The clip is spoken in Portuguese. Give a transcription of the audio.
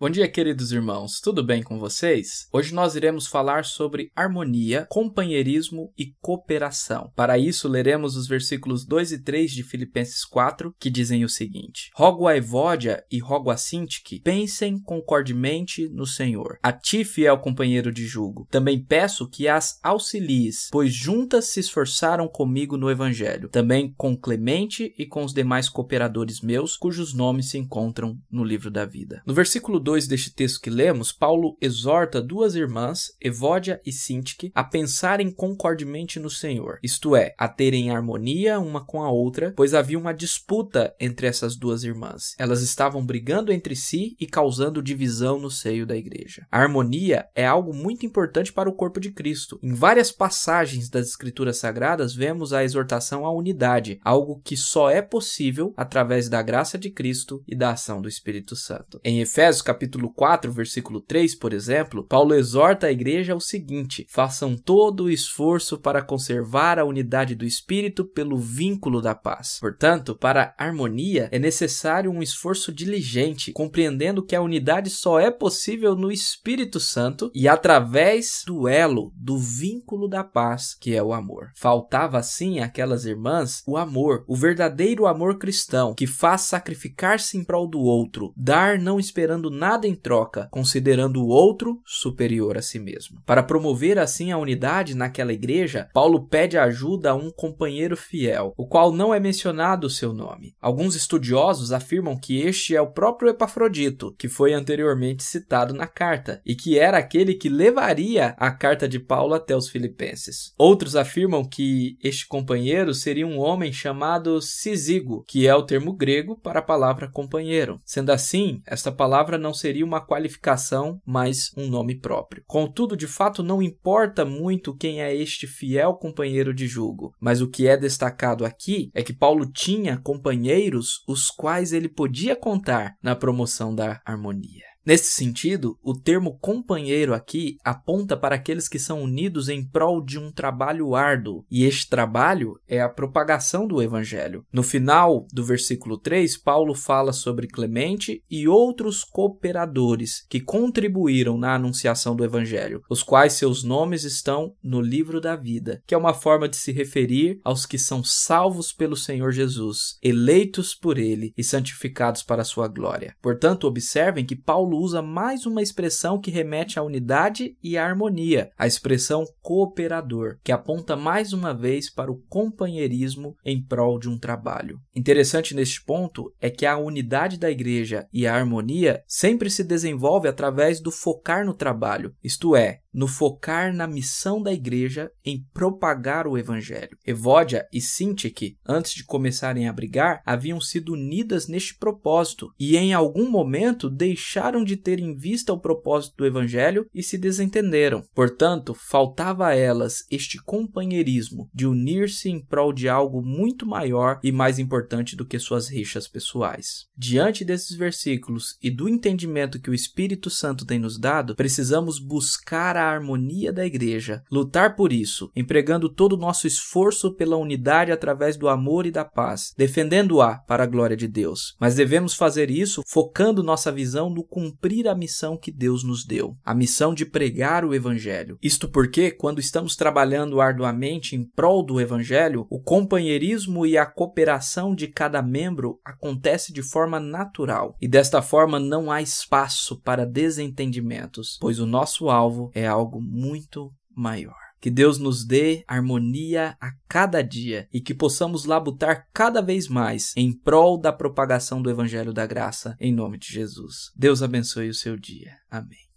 Bom dia, queridos irmãos, tudo bem com vocês? Hoje nós iremos falar sobre harmonia, companheirismo e cooperação. Para isso, leremos os versículos 2 e 3 de Filipenses 4, que dizem o seguinte: Rogo a Evódia e rogo a Sintique, pensem concordemente no Senhor. A ti, fiel companheiro de julgo, também peço que as auxilies, pois juntas se esforçaram comigo no Evangelho, também com Clemente e com os demais cooperadores meus, cujos nomes se encontram no livro da vida. No versículo 2 deste texto que lemos, Paulo exorta duas irmãs, Evódia e Sintique, a pensarem concordemente no Senhor, isto é, a terem harmonia uma com a outra, pois havia uma disputa entre essas duas irmãs. Elas estavam brigando entre si e causando divisão no seio da igreja. A harmonia é algo muito importante para o corpo de Cristo. Em várias passagens das Escrituras Sagradas vemos a exortação à unidade, algo que só é possível através da graça de Cristo e da ação do Espírito Santo. Em Efésios capítulo 4, versículo 3, por exemplo, Paulo exorta a igreja ao seguinte: façam todo o esforço para conservar a unidade do espírito pelo vínculo da paz. Portanto, para harmonia é necessário um esforço diligente, compreendendo que a unidade só é possível no Espírito Santo e através do elo, do vínculo da paz, que é o amor. Faltava assim àquelas irmãs o amor, o verdadeiro amor cristão, que faz sacrificar-se em prol do outro, dar não esperando nada nada em troca, considerando o outro superior a si mesmo. Para promover assim a unidade naquela igreja, Paulo pede ajuda a um companheiro fiel, o qual não é mencionado o seu nome. Alguns estudiosos afirmam que este é o próprio Epafrodito, que foi anteriormente citado na carta, e que era aquele que levaria a carta de Paulo até os filipenses. Outros afirmam que este companheiro seria um homem chamado Cisigo, que é o termo grego para a palavra companheiro. Sendo assim, esta palavra não seria uma qualificação, mas um nome próprio. Contudo, de fato, não importa muito quem é este fiel companheiro de julgo, mas o que é destacado aqui é que Paulo tinha companheiros os quais ele podia contar na promoção da harmonia. Nesse sentido, o termo companheiro aqui aponta para aqueles que são unidos em prol de um trabalho árduo, e este trabalho é a propagação do evangelho. No final do versículo 3, Paulo fala sobre Clemente e outros cooperadores que contribuíram na anunciação do evangelho, os quais seus nomes estão no livro da vida, que é uma forma de se referir aos que são salvos pelo Senhor Jesus, eleitos por ele e santificados para a sua glória. Portanto, observem que Paulo usa mais uma expressão que remete à unidade e à harmonia, a expressão cooperador, que aponta mais uma vez para o companheirismo em prol de um trabalho. Interessante neste ponto é que a unidade da igreja e a harmonia sempre se desenvolve através do focar no trabalho, isto é, no focar na missão da igreja em propagar o evangelho. Evódia e Sintique, antes de começarem a brigar, haviam sido unidas neste propósito e em algum momento deixaram de ter em vista o propósito do evangelho e se desentenderam. Portanto, faltava a elas este companheirismo de unir-se em prol de algo muito maior e mais importante do que suas rixas pessoais. Diante desses versículos e do entendimento que o Espírito Santo tem nos dado, precisamos buscar a harmonia da igreja, lutar por isso, empregando todo o nosso esforço pela unidade através do amor e da paz, defendendo-a para a glória de Deus. Mas devemos fazer isso focando nossa visão no cumprir a missão que Deus nos deu, a missão de pregar o evangelho. Isto porque quando estamos trabalhando arduamente em prol do evangelho, o companheirismo e a cooperação de cada membro acontece de forma natural, e desta forma não há espaço para desentendimentos, pois o nosso alvo é algo muito maior. Que Deus nos dê harmonia a cada dia e que possamos labutar cada vez mais em prol da propagação do Evangelho da Graça, em nome de Jesus. Deus abençoe o seu dia. Amém.